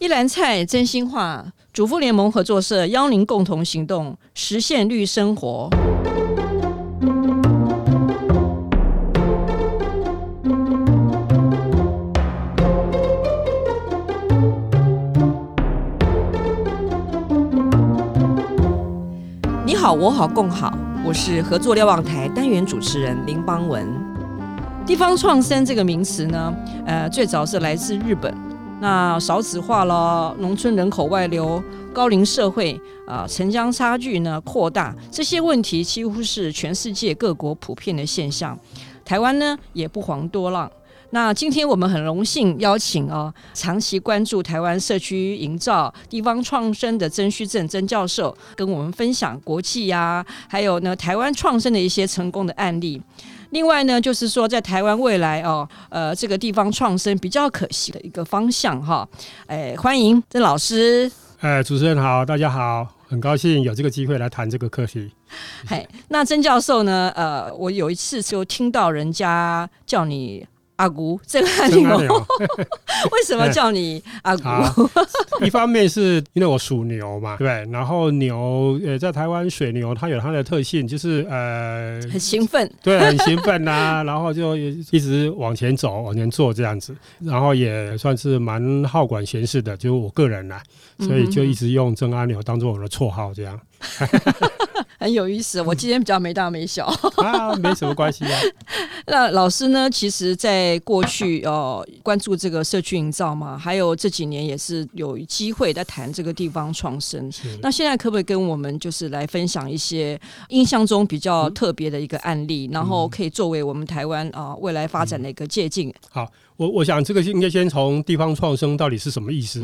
一篮菜真心话，主妇联盟合作社邀您共同行动，实现绿生活。你好，我好，共好。我是合作瞭望台单元主持人林邦文。地方创生这个名词呢，呃，最早是来自日本。那少子化了，农村人口外流，高龄社会啊，城乡差距呢扩大，这些问题几乎是全世界各国普遍的现象。台湾呢也不遑多让。那今天我们很荣幸邀请啊，长期关注台湾社区营造、地方创生的曾旭正曾教授，跟我们分享国际呀、还有呢台湾创生的一些成功的案例。另外呢，就是说，在台湾未来哦，呃，这个地方创生比较可惜的一个方向哈。哎，欢迎曾老师。哎，主持人好，大家好，很高兴有这个机会来谈这个课题。嘿，那曾教授呢？呃，我有一次就听到人家叫你。阿姑，这个很牛。为什么叫你阿姑？一方面是因为我属牛嘛，对，然后牛呃，在台湾水牛它有它的特性，就是呃，很兴奋，对，很兴奋呐、啊，然后就一直往前走，往前做这样子，然后也算是蛮好管闲事的，就我个人啦，所以就一直用曾阿牛当做我的绰号这样。很有意思，我今天比较没大没小啊，没什么关系啊。那老师呢？其实，在过去 哦，关注这个社区营造嘛，还有这几年也是有机会在谈这个地方创生。那现在可不可以跟我们就是来分享一些印象中比较特别的一个案例，嗯、然后可以作为我们台湾啊未来发展的一个借鉴？好。我我想这个应该先从地方创生到底是什么意思，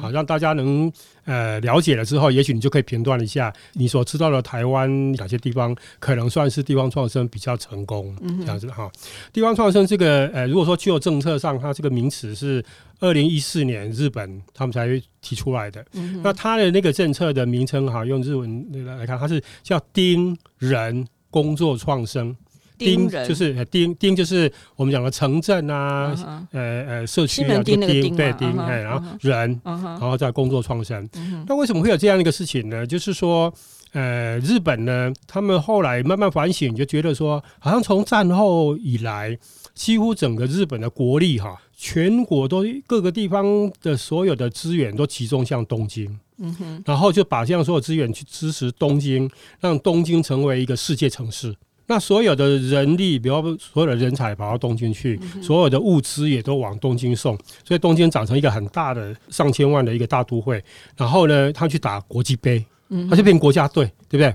好让大家能呃了解了之后，也许你就可以评断一下你所知道的台湾哪些地方可能算是地方创生比较成功这样子哈。地方创生这个呃，如果说具有政策上，它这个名词是二零一四年日本他们才提出来的，那它的那个政策的名称哈，用日文来看，它是叫丁人工作创生。丁就是丁丁就是我们讲的城镇啊，呃呃，社区啊，丁对丁，哎，然后人，然后再工作创生。那为什么会有这样一个事情呢？就是说，呃，日本呢，他们后来慢慢反省，就觉得说，好像从战后以来，几乎整个日本的国力哈，全国都各个地方的所有的资源都集中向东京，嗯哼，然后就把这样所有资源去支持东京，让东京成为一个世界城市。那所有的人力，比如说所有的人才跑到东京去，所有的物资也都往东京送，所以东京长成一个很大的上千万的一个大都会。然后呢，他去打国际杯，他就变国家队，对不对？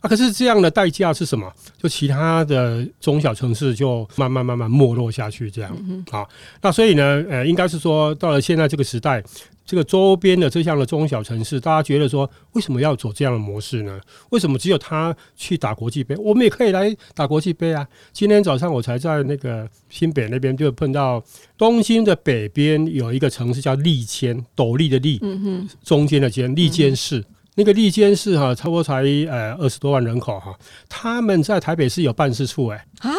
啊，可是这样的代价是什么？就其他的中小城市就慢慢慢慢没落下去，这样啊。那所以呢，呃，应该是说到了现在这个时代。这个周边的这样的中小城市，大家觉得说，为什么要走这样的模式呢？为什么只有他去打国际杯，我们也可以来打国际杯啊？今天早上我才在那个新北那边就碰到东京的北边有一个城市叫利谦，斗笠的笠，中间的间，利坚市。那个利坚市哈，差不多才呃二十多万人口哈，他们在台北市有办事处哎啊。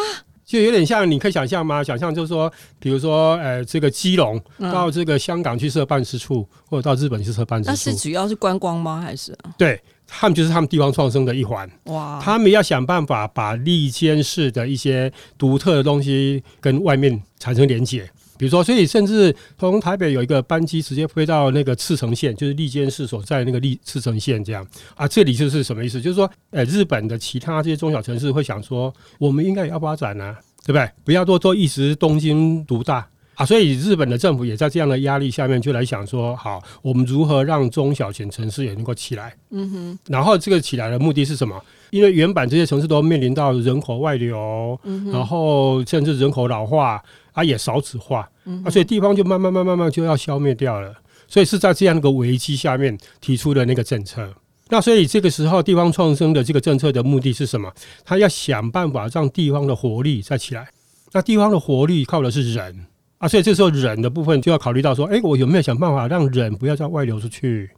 就有点像，你可以想象吗？想象就是说，比如说，呃，这个基隆到这个香港去设办事处，嗯、或者到日本去设办事处。那是主要是观光吗？还是？对，他们就是他们地方创生的一环。哇！他们要想办法把利坚市的一些独特的东西跟外面产生连结。比如说，所以甚至从台北有一个班机直接飞到那个赤城县，就是利坚市所在那个利赤城县这样啊。这里就是什么意思？就是说，呃，日本的其他这些中小城市会想说，我们应该也要发展啊，对不对？不要多多一直东京独大啊。所以日本的政府也在这样的压力下面，就来想说，好，我们如何让中小型城市也能够起来？嗯哼。然后这个起来的目的是什么？因为原本这些城市都面临到人口外流，嗯然后甚至人口老化。它、啊、也少子化，啊，所以地方就慢慢、慢、慢慢就要消灭掉了。所以是在这样一个危机下面提出的那个政策。那所以这个时候，地方创生的这个政策的目的是什么？他要想办法让地方的活力再起来。那地方的活力靠的是人啊，所以这时候人的部分就要考虑到说，哎，我有没有想办法让人不要再外流出去，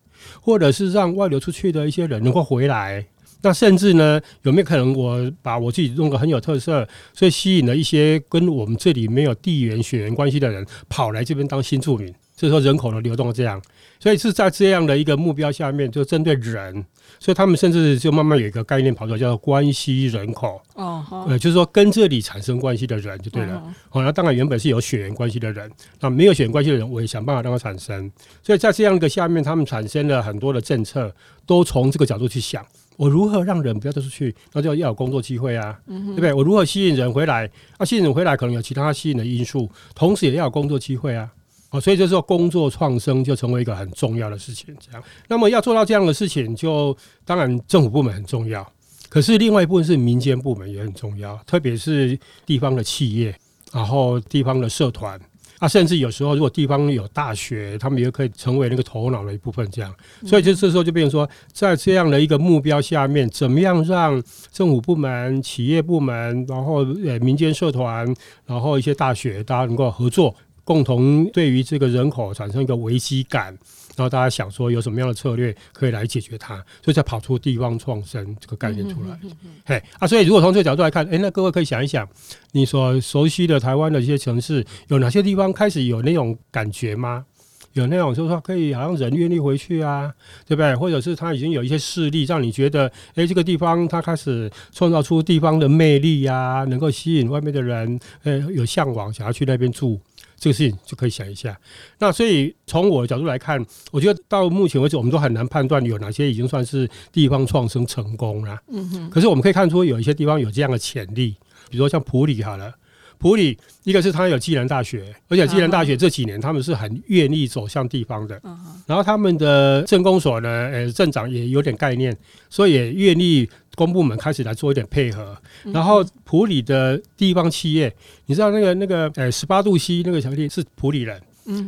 或者是让外流出去的一些人能够回来？那甚至呢，有没有可能我把我自己弄个很有特色，所以吸引了一些跟我们这里没有地缘血缘关系的人跑来这边当新住民？所以说人口的流动这样，所以是在这样的一个目标下面，就针对人，所以他们甚至就慢慢有一个概念跑出来，叫做关系人口。哦，呃，就是说跟这里产生关系的人就对了。哦，那当然原本是有血缘关系的人，那没有血缘关系的人，我也想办法让他产生。所以在这样一个下面，他们产生了很多的政策，都从这个角度去想，我如何让人不要再出去，那就要有工作机会啊，对不对？我如何吸引人回来？啊，吸引人回来可能有其他吸引的因素，同时也要有工作机会啊。哦，所以就是说工作创生就成为一个很重要的事情。这样，那么要做到这样的事情，就当然政府部门很重要，可是另外一部分是民间部门也很重要，特别是地方的企业，然后地方的社团，啊，甚至有时候如果地方有大学，他们也可以成为那个头脑的一部分。这样，所以就这时候就变成说，在这样的一个目标下面，怎么样让政府部门、企业部门，然后呃民间社团，然后一些大学，大家能够合作。共同对于这个人口产生一个危机感，然后大家想说有什么样的策略可以来解决它，所以才跑出地方创生这个概念出来。嘿啊，所以如果从这个角度来看，诶，那各位可以想一想，你所熟悉的台湾的一些城市，有哪些地方开始有那种感觉吗？有那种就是说可以好像人愿意回去啊，对不对？或者是他已经有一些势力让你觉得，诶，这个地方它开始创造出地方的魅力呀，能够吸引外面的人，诶，有向往想要去那边住。这个事情就可以想一下。那所以从我的角度来看，我觉得到目前为止，我们都很难判断有哪些已经算是地方创生成功了。嗯哼。可是我们可以看出有一些地方有这样的潜力，比如说像普里好了，普里一个是它有暨南大学，而且暨南大学这几年他们是很愿意走向地方的。然后他们的镇公所呢，呃，镇长也有点概念，所以也愿意。公部门开始来做一点配合，然后普里的地方企业，你知道那个那个呃十八度 C 那个小弟是普里人，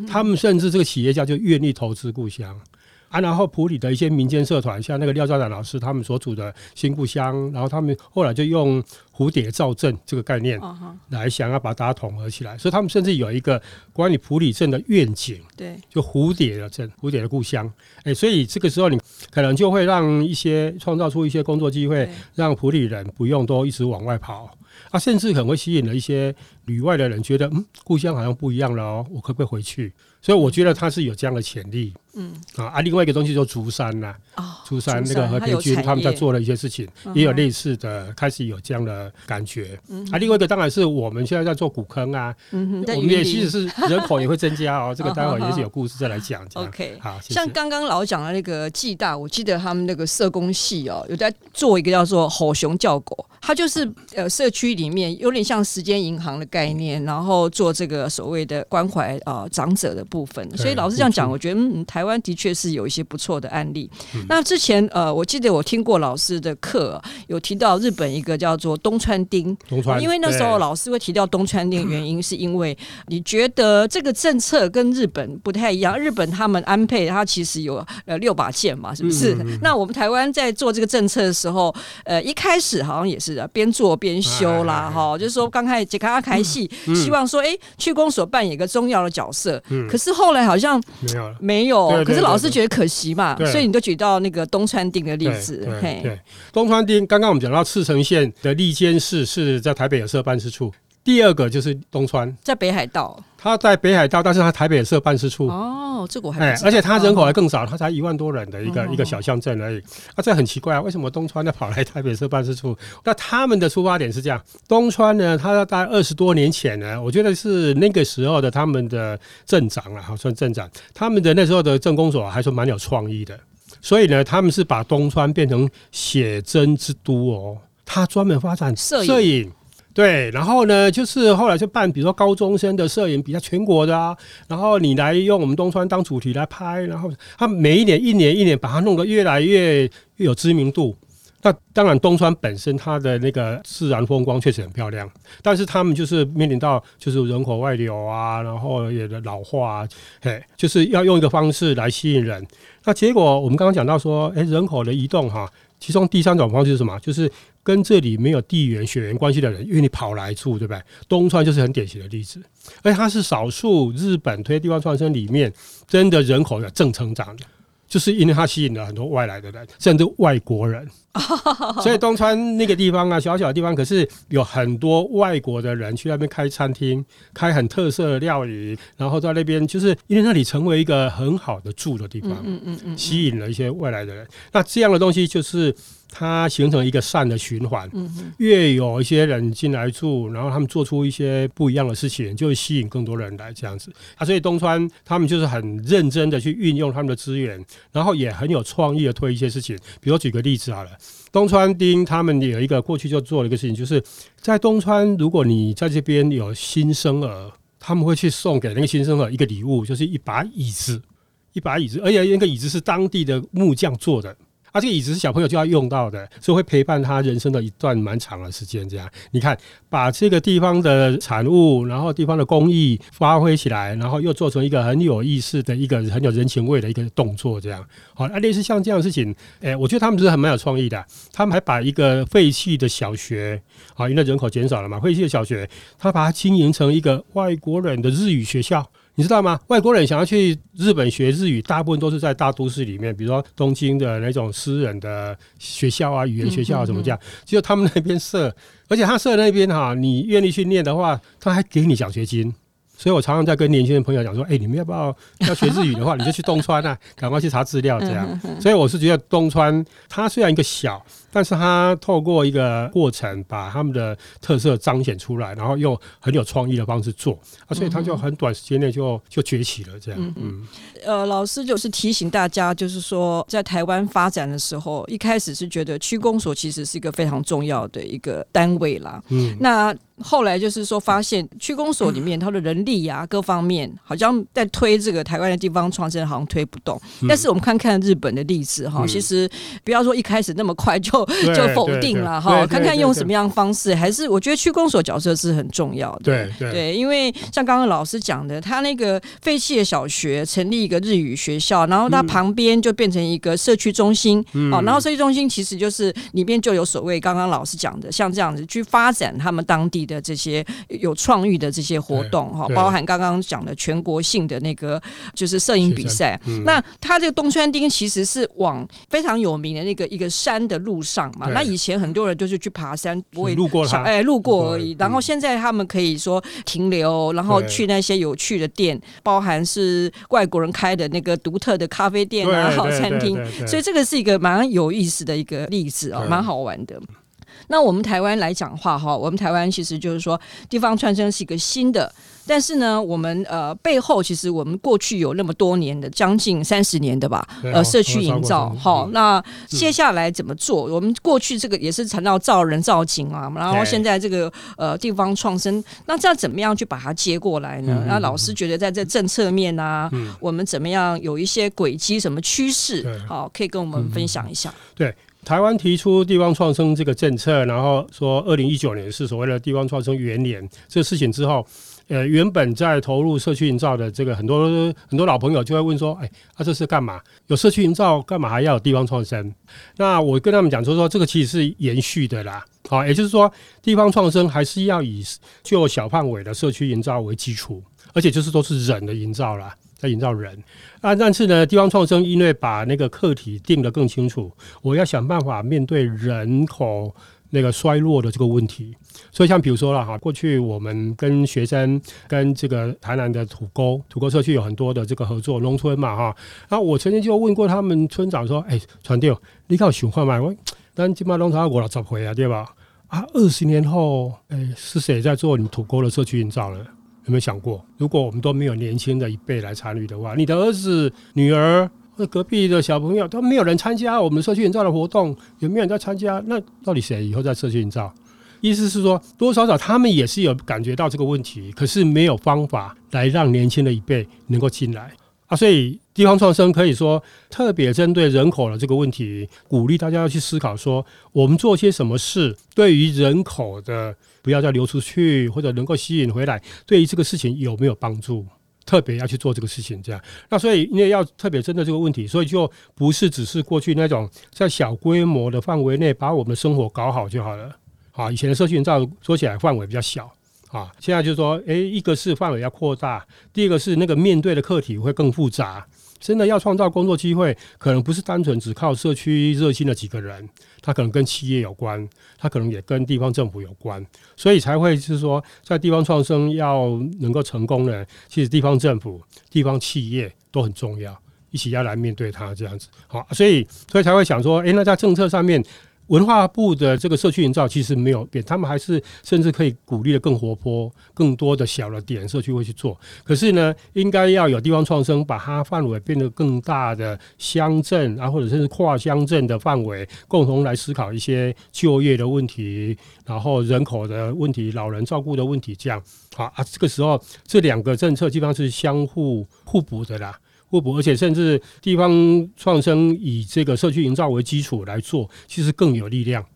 他们甚至这个企业家就愿意投资故乡。啊，然后普里的一些民间社团，像那个廖兆展老师他们所组的新故乡，然后他们后来就用蝴蝶造镇这个概念来想要把大家统合起来，所以他们甚至有一个关于普里镇的愿景，对，就蝴蝶的镇，蝴蝶的故乡。哎，所以这个时候你可能就会让一些创造出一些工作机会，让普里人不用都一直往外跑，啊，甚至可能会吸引了一些旅外的人，觉得嗯，故乡好像不一样了哦，我可不可以回去？所以我觉得他是有这样的潜力。嗯啊啊，另外一个东西就是竹山呐，竹山那个和平军他们在做的一些事情，也有类似的，开始有这样的感觉。嗯啊，另外一个当然是我们现在在做古坑啊，嗯我们也其实是人口也会增加哦。这个待会也是有故事再来讲。OK，好，像刚刚老讲的那个暨大，我记得他们那个社工系哦，有在做一个叫做“吼熊叫狗”，它就是呃社区里面有点像时间银行的概念，然后做这个所谓的关怀啊长者的部分。所以老师这样讲，我觉得嗯台。湾的确是有一些不错的案例。嗯、那之前呃，我记得我听过老师的课，有提到日本一个叫做东川町。东川，因为那时候老师会提到东川町，原因是因为你觉得这个政策跟日本不太一样。日本他们安倍他其实有呃六把剑嘛，是不是？那我们台湾在做这个政策的时候，呃，一开始好像也是边做边修啦，哈，就是说刚开始杰卡阿凯系希望说，哎，区公所扮演一个重要的角色，嗯、可是后来好像没有没有。可是老师觉得可惜嘛，所以你都举到那个东川町的例子。对，对，东川町，刚刚我们讲到赤城县的利监事是在台北有设办事处，第二个就是东川，在北海道。他在北海道，但是他台北也设办事处。哦，这个我还哎，而且他人口还更少，他才一万多人的一个一个小乡镇而已。啊，这很奇怪啊，为什么东川要跑来台北设办事处？那他们的出发点是这样：东川呢，他大概二十多年前呢，我觉得是那个时候的他们的镇长啊，好算镇长，他们的那时候的镇公所还算蛮有创意的。所以呢，他们是把东川变成写真之都哦，他专门发展摄影。对，然后呢，就是后来就办，比如说高中生的摄影比较全国的啊，然后你来用我们东川当主题来拍，然后他每一年一年一年把它弄得越来越有知名度。那当然，东川本身它的那个自然风光确实很漂亮，但是他们就是面临到就是人口外流啊，然后也的老化啊，嘿，就是要用一个方式来吸引人。那结果我们刚刚讲到说，诶，人口的移动哈，其中第三种方式是什么？就是。跟这里没有地缘血缘关系的人，因为你跑来住，对不对？东川就是很典型的例子，而且它是少数日本推地方创生里面真的人口有正成长的。就是因为它吸引了很多外来的人，甚至外国人。所以东川那个地方啊，小小的地方，可是有很多外国的人去那边开餐厅，开很特色的料理，然后在那边就是因为那里成为一个很好的住的地方，嗯嗯嗯，吸引了一些外来的人。那这样的东西就是。它形成一个善的循环，越有一些人进来住，然后他们做出一些不一样的事情，就会吸引更多人来这样子啊。所以东川他们就是很认真的去运用他们的资源，然后也很有创意的推一些事情。比如举个例子好了，东川町他们有一个过去就做了一个事情，就是在东川，如果你在这边有新生儿，他们会去送给那个新生儿一个礼物，就是一把椅子，一把椅子，而且那个椅子是当地的木匠做的。啊，这个椅子是小朋友就要用到的，所以会陪伴他人生的一段蛮长的时间。这样，你看，把这个地方的产物，然后地方的工艺发挥起来，然后又做成一个很有意思的一个很有人情味的一个动作，这样。好，啊，类似像这样的事情，哎，我觉得他们是很蛮有创意的。他们还把一个废弃的小学，啊，因为人口减少了嘛，废弃的小学，他把它经营成一个外国人的日语学校。你知道吗？外国人想要去日本学日语，大部分都是在大都市里面，比如说东京的那种私人的学校啊、语言学校啊什么这样，只有他们那边设，而且他设那边哈，你愿意去念的话，他还给你奖学金。所以我常常在跟年轻的朋友讲说，哎，你们要不要要学日语的话，你就去东川啊，赶快去查资料这样。所以我是觉得东川它虽然一个小，但是它透过一个过程把他们的特色彰显出来，然后用很有创意的方式做啊，所以它就很短时间内就就崛起了这样。嗯，呃，老师就是提醒大家，就是说在台湾发展的时候，一开始是觉得区公所其实是一个非常重要的一个单位啦。嗯，那。后来就是说，发现区公所里面它的人力呀、啊，各方面好像在推这个台湾的地方创生，好像推不动。但是我们看看日本的例子哈，其实不要说一开始那么快就 就否定了哈，看看用什么样的方式，还是我觉得区公所角色是很重要的。对对，对，因为像刚刚老师讲的，他那个废弃的小学成立一个日语学校，然后它旁边就变成一个社区中心，哦，然后社区中心其实就是里面就有所谓刚刚老师讲的，像这样子去发展他们当地的这些有创意的这些活动哈，包含刚刚讲的全国性的那个就是摄影比赛。嗯、那它这个东川町其实是往非常有名的那个一个山的路上嘛。那以前很多人就是去爬山，不会路过哎路过而已。然后现在他们可以说停留，然后去那些有趣的店，包含是外国人开的那个独特的咖啡店啊、好餐厅。所以这个是一个蛮有意思的一个例子啊，蛮好玩的。那我们台湾来讲话哈，我们台湾其实就是说地方创生是一个新的，但是呢，我们呃背后其实我们过去有那么多年的将近三十年的吧，呃社区营造好，那接下来怎么做？我们过去这个也是谈到造人造景啊，然后现在这个呃地方创生，那这样怎么样去把它接过来呢？那老师觉得在这政策面啊，我们怎么样有一些轨迹、什么趋势？好，可以跟我们分享一下。对。台湾提出地方创生这个政策，然后说二零一九年是所谓的地方创生元年这个事情之后，呃，原本在投入社区营造的这个很多很多老朋友就会问说，哎，啊这是干嘛？有社区营造干嘛还要有地方创生？那我跟他们讲说说，这个其实是延续的啦，好，也就是说地方创生还是要以就小范围的社区营造为基础，而且就是都是人的营造啦。在营造人啊，但是呢，地方创生因为把那个课题定得更清楚，我要想办法面对人口那个衰落的这个问题。所以像比如说了哈，过去我们跟学生跟这个台南的土沟土沟社区有很多的这个合作，农村嘛哈。那我曾经就问过他们村长说：“哎，传调，你看想法吗？我咱今嘛农场五六十回啊，对吧？啊，二十年后，哎，是谁在做你土沟的社区营造呢？”有没有想过，如果我们都没有年轻的一辈来参与的话，你的儿子、女儿或隔壁的小朋友都没有人参加我们社区营造的活动，有没有人在参加？那到底谁以后在社区营造？意思是说，多多少少他们也是有感觉到这个问题，可是没有方法来让年轻的一辈能够进来啊。所以地方创生可以说特别针对人口的这个问题，鼓励大家要去思考说，我们做些什么事对于人口的。不要再流出去，或者能够吸引回来，对于这个事情有没有帮助？特别要去做这个事情，这样。那所以因为要特别针对这个问题，所以就不是只是过去那种在小规模的范围内把我们的生活搞好就好了。啊，以前的社区营造说起来范围比较小啊，现在就是说，诶，一个是范围要扩大，第二个是那个面对的课题会更复杂。真的要创造工作机会，可能不是单纯只靠社区热心的几个人，他可能跟企业有关，他可能也跟地方政府有关，所以才会是说，在地方创生要能够成功呢，其实地方政府、地方企业都很重要，一起要来面对它这样子。好，所以所以才会想说，诶，那在政策上面。文化部的这个社区营造其实没有变，他们还是甚至可以鼓励的更活泼，更多的小的点社区会去做。可是呢，应该要有地方创生，把它范围变得更大的乡镇啊，或者甚至跨乡镇的范围，共同来思考一些就业的问题，然后人口的问题、老人照顾的问题，这样好啊。这个时候，这两个政策基本上是相互互补的啦。互补，而且甚至地方创生以这个社区营造为基础来做，其实更有力量。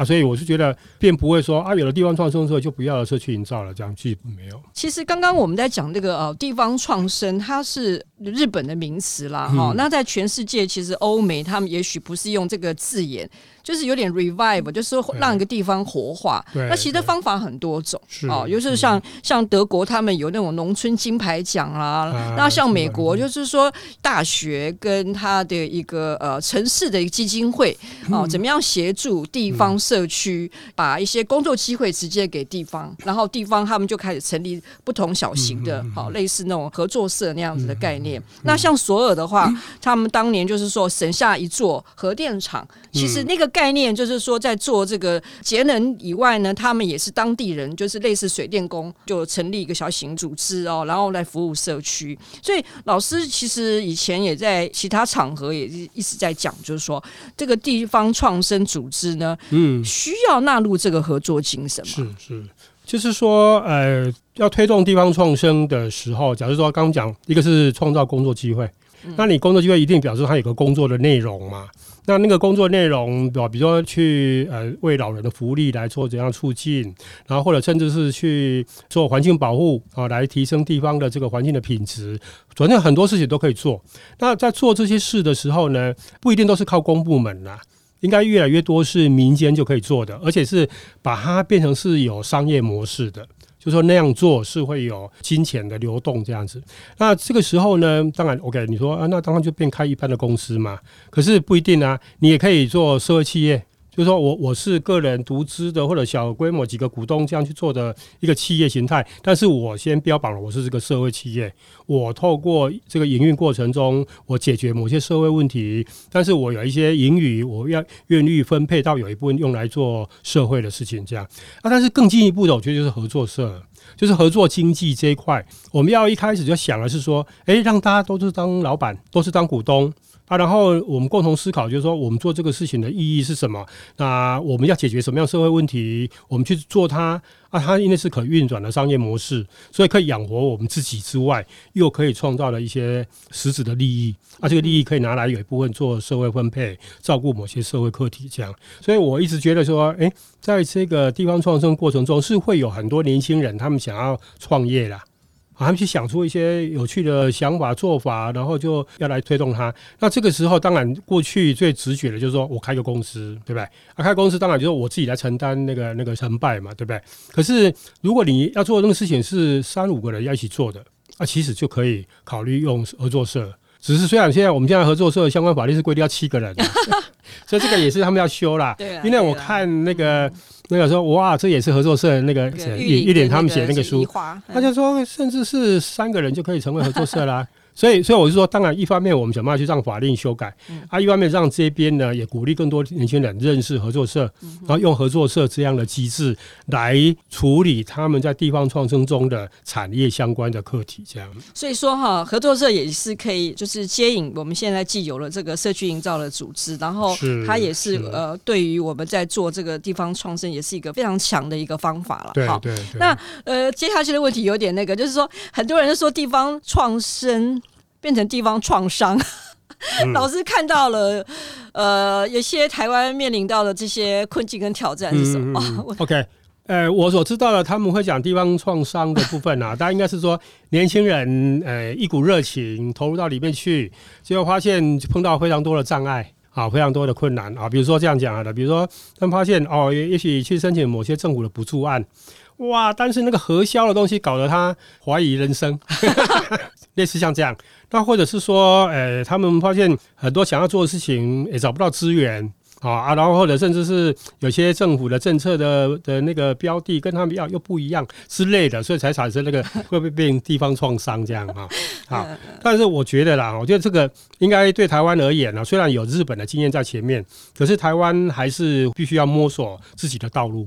啊！所以我是觉得，并不会说啊，有了地方创生之后就不要了社区营造了，这样其实没有。其实刚刚我们在讲这个呃地方创生，它是日本的名词啦，哈、嗯。那在全世界，其实欧美他们也许不是用这个字眼。就是有点 revive，就是说让一个地方活化。那其实方法很多种哦，就是像像德国他们有那种农村金牌奖啊，那像美国就是说大学跟他的一个呃城市的一个基金会哦，怎么样协助地方社区把一些工作机会直接给地方，然后地方他们就开始成立不同小型的，好类似那种合作社那样子的概念。那像索尔的话，他们当年就是说省下一座核电厂，其实那个。概念就是说，在做这个节能以外呢，他们也是当地人，就是类似水电工，就成立一个小型组织哦，然后来服务社区。所以老师其实以前也在其他场合也一直在讲，就是说这个地方创生组织呢，嗯，需要纳入这个合作精神吗。是是，就是说，呃，要推动地方创生的时候，假如说刚刚讲一个是创造工作机会，那你工作机会一定表示它有个工作的内容嘛。那那个工作内容，比如说去呃为老人的福利来做怎样促进，然后或者甚至是去做环境保护啊，来提升地方的这个环境的品质，反正很多事情都可以做。那在做这些事的时候呢，不一定都是靠公部门啦，应该越来越多是民间就可以做的，而且是把它变成是有商业模式的。就说那样做是会有金钱的流动这样子，那这个时候呢，当然 OK，你说啊，那当然就变开一般的公司嘛，可是不一定啊，你也可以做社会企业。就是说我我是个人独资的或者小规模几个股东这样去做的一个企业形态，但是我先标榜了我是这个社会企业，我透过这个营运过程中，我解决某些社会问题，但是我有一些盈余，我要愿意分配到有一部分用来做社会的事情，这样啊。但是更进一步的，我觉得就是合作社，就是合作经济这一块，我们要一开始就想的是说，哎，让大家都是当老板，都是当股东。啊，然后我们共同思考，就是说我们做这个事情的意义是什么？那我们要解决什么样社会问题？我们去做它啊，它因为是可运转的商业模式，所以可以养活我们自己之外，又可以创造了一些实质的利益。啊，这个利益可以拿来有一部分做社会分配，照顾某些社会课题，这样。所以我一直觉得说，诶，在这个地方创生过程中，是会有很多年轻人他们想要创业啦。他们去想出一些有趣的想法做法，然后就要来推动它。那这个时候，当然过去最直觉的就是说我开个公司，对不对？啊，开公司当然就是我自己来承担那个那个成败嘛，对不对？可是如果你要做的那个事情是三五个人要一起做的，啊，其实就可以考虑用合作社。只是虽然现在我们现在合作社的相关法律是规定要七个人，所以这个也是他们要修啦。对，因为我看那个。那个说哇，这也是合作社的那个一一点他们写那个书，他就说甚至是三个人就可以成为合作社啦。所以，所以我是说，当然，一方面我们想办法去让法令修改，啊，一方面让这边呢也鼓励更多年轻人认识合作社，然后用合作社这样的机制来处理他们在地方创生中的产业相关的课题，这样。所以说哈，合作社也是可以就是接引我们现在既有了这个社区营造的组织，然后它也是呃，对于我们在做这个地方创生也是一个非常强的一个方法了。对对。那呃，接下去的问题有点那个，就是说很多人说地方创生。变成地方创伤，嗯、老师看到了，呃，有些台湾面临到的这些困境跟挑战是什么？嗯嗯、OK，呃，我所知道的，他们会讲地方创伤的部分啊，大家应该是说年轻人，呃，一股热情投入到里面去，结果发现碰到非常多的障碍啊，非常多的困难啊，比如说这样讲的，比如说他们发现哦，也许去申请某些政府的补助案。哇，但是那个核销的东西搞得他怀疑人生，类似像这样。那或者是说，呃，他们发现很多想要做的事情也找不到资源。啊啊，然后或者甚至是有些政府的政策的的那个标的跟他们要又不一样之类的，所以才产生那个会不会变地方创伤这样啊？好，但是我觉得啦，我觉得这个应该对台湾而言呢，虽然有日本的经验在前面，可是台湾还是必须要摸索自己的道路。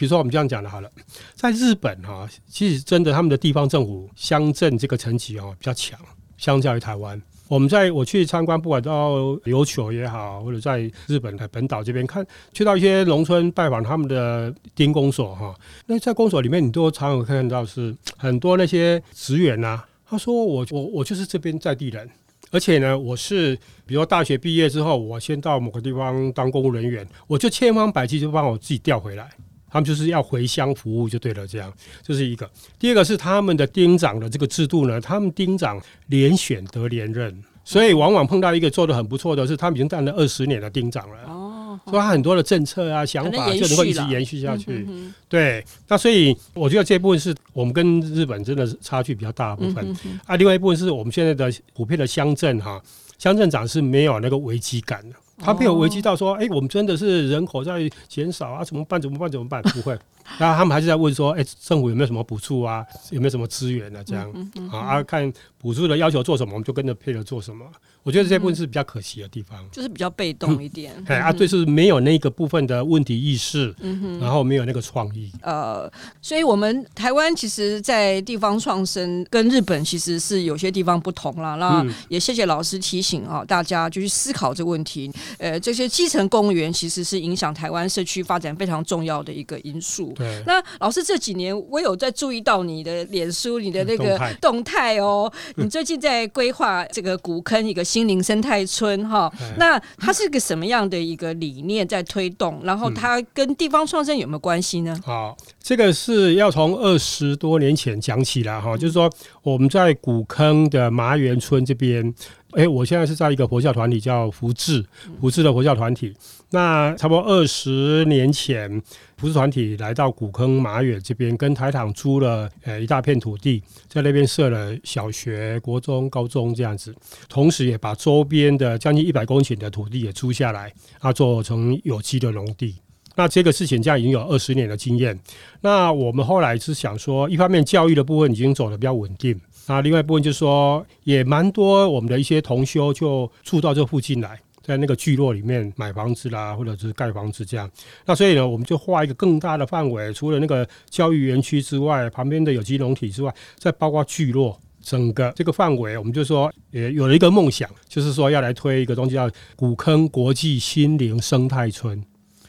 比如说我们这样讲的，好了，在日本哈，其实真的他们的地方政府乡镇这个层级哦比较强，相较于台湾。我们在我去参观，不管到琉球也好，或者在日本的本岛这边看，去到一些农村拜访他们的町公所哈，那在公所里面，你都常有看到是很多那些职员呐，他说我我我就是这边在地人，而且呢，我是比如说大学毕业之后，我先到某个地方当公务人员，我就千方百计就帮我自己调回来。他们就是要回乡服务就对了，这样这是一个。第二个是他们的町长的这个制度呢，他们町长连选得连任，所以往往碰到一个做的很不错的是，他们已经当了二十年的町长了。哦，所以他很多的政策啊、想法就能够一直延续下去。对，那所以我觉得这部分是我们跟日本真的是差距比较大的部分。啊，另外一部分是我们现在的普遍的乡镇哈，乡镇长是没有那个危机感的。他没有危机到说，哎、欸，我们真的是人口在减少啊，怎么办？怎么办？怎么办？不会，然后他们还是在问说，哎、欸，政府有没有什么补助啊？有没有什么资源啊？这样啊，啊，看补助的要求做什么，我们就跟着配合做什么。我觉得这部分是比较可惜的地方，就是比较被动一点。哎、嗯、啊，对，是没有那个部分的问题意识，嗯，然后没有那个创意。呃，所以我们台湾其实，在地方创生跟日本其实是有些地方不同了。那也谢谢老师提醒啊，大家就去思考这个问题。呃，这些基层公务员其实是影响台湾社区发展非常重要的一个因素。对。那老师这几年我有在注意到你的脸书，你的那个动态哦，你最近在规划这个古坑一个。心灵生态村哈，那它是个什么样的一个理念在推动？然后它跟地方创生有没有关系呢？好，这个是要从二十多年前讲起来哈，就是说我们在古坑的麻园村这边。哎，我现在是在一个佛教团体叫福智，福智的佛教团体。那差不多二十年前，福智团体来到古坑马远这边，跟台糖租了呃一大片土地，在那边设了小学、国中、高中这样子，同时也把周边的将近一百公顷的土地也租下来，啊，做成有机的农地。那这个事情这样已经有二十年的经验。那我们后来是想说，一方面教育的部分已经走得比较稳定。那另外一部分就是说，也蛮多我们的一些同修就住到这附近来，在那个聚落里面买房子啦，或者是盖房子这样。那所以呢，我们就画一个更大的范围，除了那个教育园区之外，旁边的有机农体之外，再包括聚落整个这个范围，我们就说也有了一个梦想，就是说要来推一个东西叫古坑国际心灵生态村。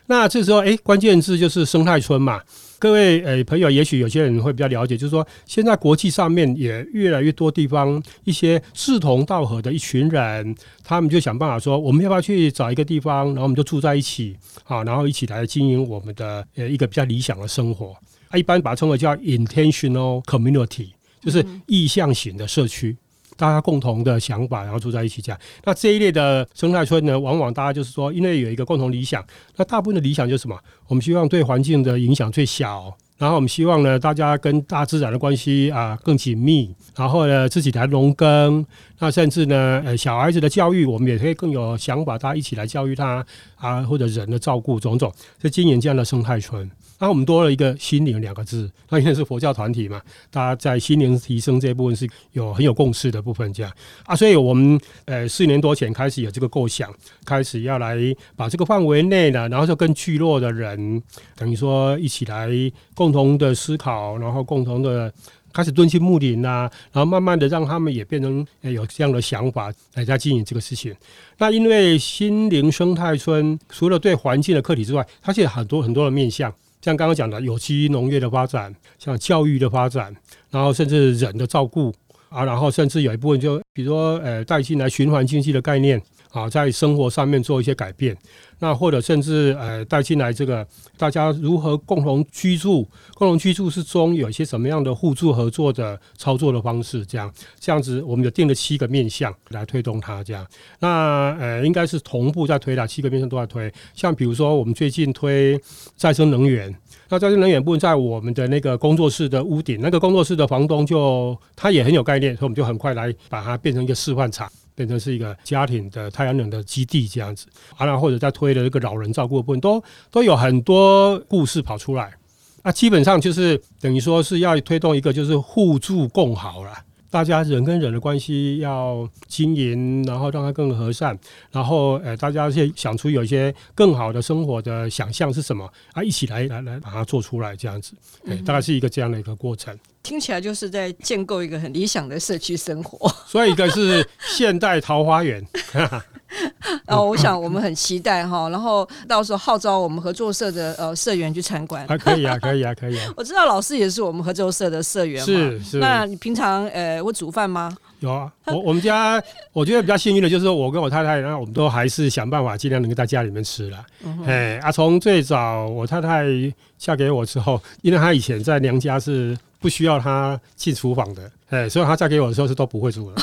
那这时候，哎，关键字就是生态村嘛。各位诶朋友，也许有些人会比较了解，就是说现在国际上面也越来越多地方一些志同道合的一群人，他们就想办法说，我们要不要去找一个地方，然后我们就住在一起啊，然后一起来经营我们的呃一个比较理想的生活。啊，一般把它称为叫 intentional community，就是意向型的社区。大家共同的想法，然后住在一起这样。那这一类的生态村呢，往往大家就是说，因为有一个共同理想，那大部分的理想就是什么？我们希望对环境的影响最小，然后我们希望呢，大家跟大自然的关系啊更紧密，然后呢，自己来农耕，那甚至呢，呃，小孩子的教育，我们也可以更有想法，大家一起来教育他啊，或者人的照顾种种，就经营这样的生态村。那我们多了一个“心灵”两个字，那因为是佛教团体嘛，大家在心灵提升这一部分是有很有共识的部分，这样啊，所以我们呃四年多前开始有这个构想，开始要来把这个范围内呢，然后就跟聚落的人，等于说一起来共同的思考，然后共同的开始敦亲睦邻啊，然后慢慢的让他们也变成有这样的想法来在经营这个事情。那因为心灵生态村除了对环境的课题之外，它现在很多很多的面向。像刚刚讲的有机农业的发展，像教育的发展，然后甚至人的照顾啊，然后甚至有一部分就比如说呃带进来循环经济的概念啊，在生活上面做一些改变。那或者甚至呃带进来这个大家如何共同居住，共同居住之中有一些什么样的互助合作的操作的方式，这样这样子我们就定了七个面向来推动它，这样那呃应该是同步在推的，七个面向都在推。像比如说我们最近推再生能源，那再生能源部分在我们的那个工作室的屋顶，那个工作室的房东就他也很有概念，所以我们就很快来把它变成一个示范场。变成是一个家庭的太阳能的基地这样子，啊，然后或者在推的这个老人照顾的部分，都都有很多故事跑出来，啊，基本上就是等于说是要推动一个就是互助共好了。大家人跟人的关系要经营，然后让它更和善，然后呃，大家去想出有一些更好的生活的想象是什么啊？一起来来来把它做出来，这样子，对，大概是一个这样的一个过程。听起来就是在建构一个很理想的社区生活。所以一个是现代桃花源。哦，我想我们很期待哈，然后到时候号召我们合作社的呃社员去参观。啊，可以啊，可以啊，可以啊。我知道老师也是我们合作社的社员嘛。是是。那你平常呃会煮饭吗？有啊，我我们家我觉得比较幸运的就是我跟我太太，然后我们都还是想办法尽量能够在家里面吃了。哎、嗯，啊，从最早我太太嫁给我之后，因为她以前在娘家是。不需要她进厨房的，哎，所以他嫁给我的时候是都不会煮的，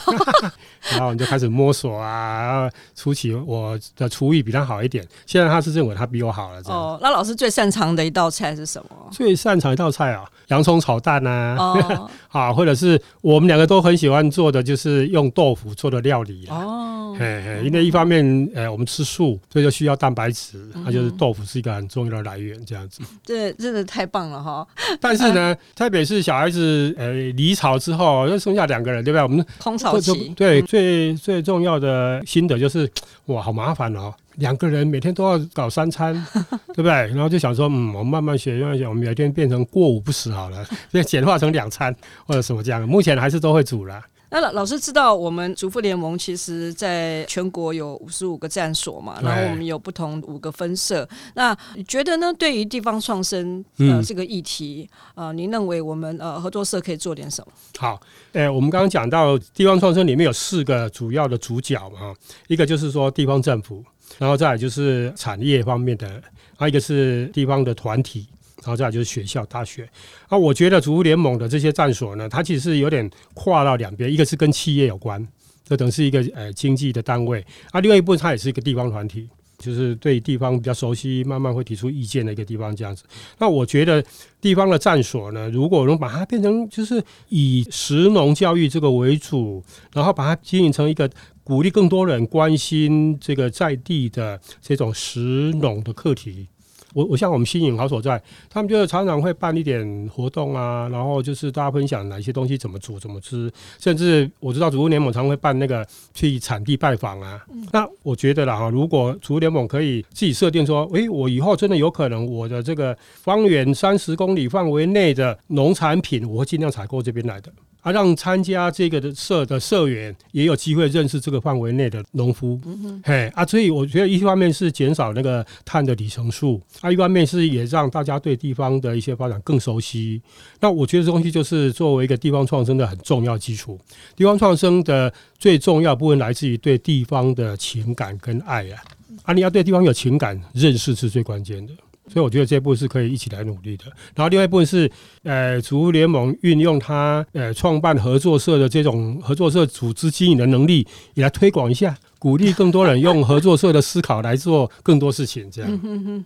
然后我们就开始摸索啊，然后初期我的厨艺比他好一点，现在他是认为他比我好了。哦，那老师最擅长的一道菜是什么？最擅长一道菜啊，洋葱炒蛋啊，哦、啊，或者是我们两个都很喜欢做的就是用豆腐做的料理哦。嘿嘿，因为一方面，呃，我们吃素，所以就需要蛋白质，它就是豆腐是一个很重要的来源，这样子。这真的太棒了哈！但是呢，特别是小孩子，呃，离巢之后，又剩下两个人，对不对？我们空巢期，对，最最重要的心得就是，哇，好麻烦哦，两个人每天都要搞三餐，对不对？然后就想说，嗯，我们慢慢学，慢慢学，我们每天变成过午不食好了，所 以简化成两餐或者什么这样。目前还是都会煮了。那老老师知道，我们主妇联盟其实在全国有五十五个站所嘛，然后我们有不同五个分社。那你觉得呢？对于地方创生呃这个议题，呃，您认为我们呃合作社可以做点什么？好，诶，我们刚刚讲到地方创生里面有四个主要的主角嘛，一个就是说地方政府，然后再来就是产业方面的，还有一个是地方的团体。然后再来就是学校、大学。啊，我觉得足联盟的这些战所呢，它其实是有点跨到两边，一个是跟企业有关，这等是一个呃经济的单位；啊，另外一部分它也是一个地方团体，就是对地方比较熟悉，慢慢会提出意见的一个地方这样子。那我觉得地方的战所呢，如果能把它变成就是以食农教育这个为主，然后把它经营成一个鼓励更多人关心这个在地的这种食农的课题。我我像我们新颖好所在，他们就常常会办一点活动啊，然后就是大家分享哪些东西怎么煮怎么吃，甚至我知道主妇联盟常会办那个去产地拜访啊。嗯、那我觉得啦哈，如果主妇联盟可以自己设定说，诶，我以后真的有可能我的这个方圆三十公里范围内的农产品，我会尽量采购这边来的。啊，让参加这个的社的社员也有机会认识这个范围内的农夫，嘿啊，所以我觉得一方面是减少那个碳的里程数，啊，一方面是也让大家对地方的一些发展更熟悉。那我觉得这东西就是作为一个地方创生的很重要基础。地方创生的最重要部分来自于对地方的情感跟爱啊，啊，你要对地方有情感，认识是最关键的。所以我觉得这一部分是可以一起来努力的。然后另外一部分是，呃，主妇联盟运用他呃创办合作社的这种合作社组织经营的能力，也来推广一下，鼓励更多人用合作社的思考来做更多事情，这样。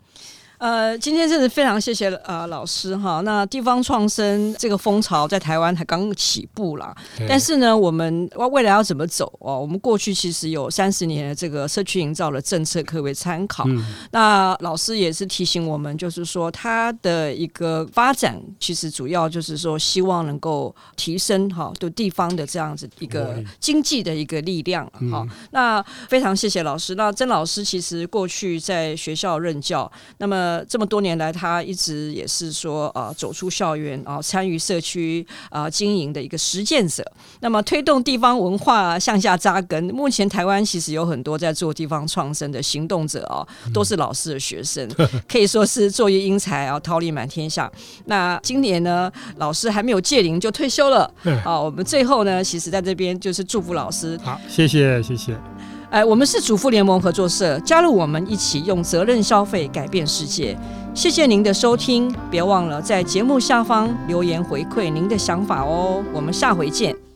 呃，今天真的非常谢谢呃老师哈。那地方创生这个风潮在台湾才刚起步啦，但是呢，我们未来要怎么走哦？我们过去其实有三十年的这个社区营造的政策可为参考。嗯、那老师也是提醒我们，就是说它的一个发展，其实主要就是说希望能够提升哈就地方的这样子一个经济的一个力量哈。嗯、那非常谢谢老师。那曾老师其实过去在学校任教，那么。呢，这么多年来，他一直也是说呃，走出校园啊，参与社区啊经营的一个实践者。那么推动地方文化向下扎根。目前台湾其实有很多在做地方创生的行动者啊，都是老师的学生，可以说是作业英才啊，桃李满天下。那今年呢，老师还没有届龄就退休了啊。我们最后呢，其实在这边就是祝福老师。好，谢谢，谢谢。哎，我们是主妇联盟合作社，加入我们一起用责任消费改变世界。谢谢您的收听，别忘了在节目下方留言回馈您的想法哦。我们下回见。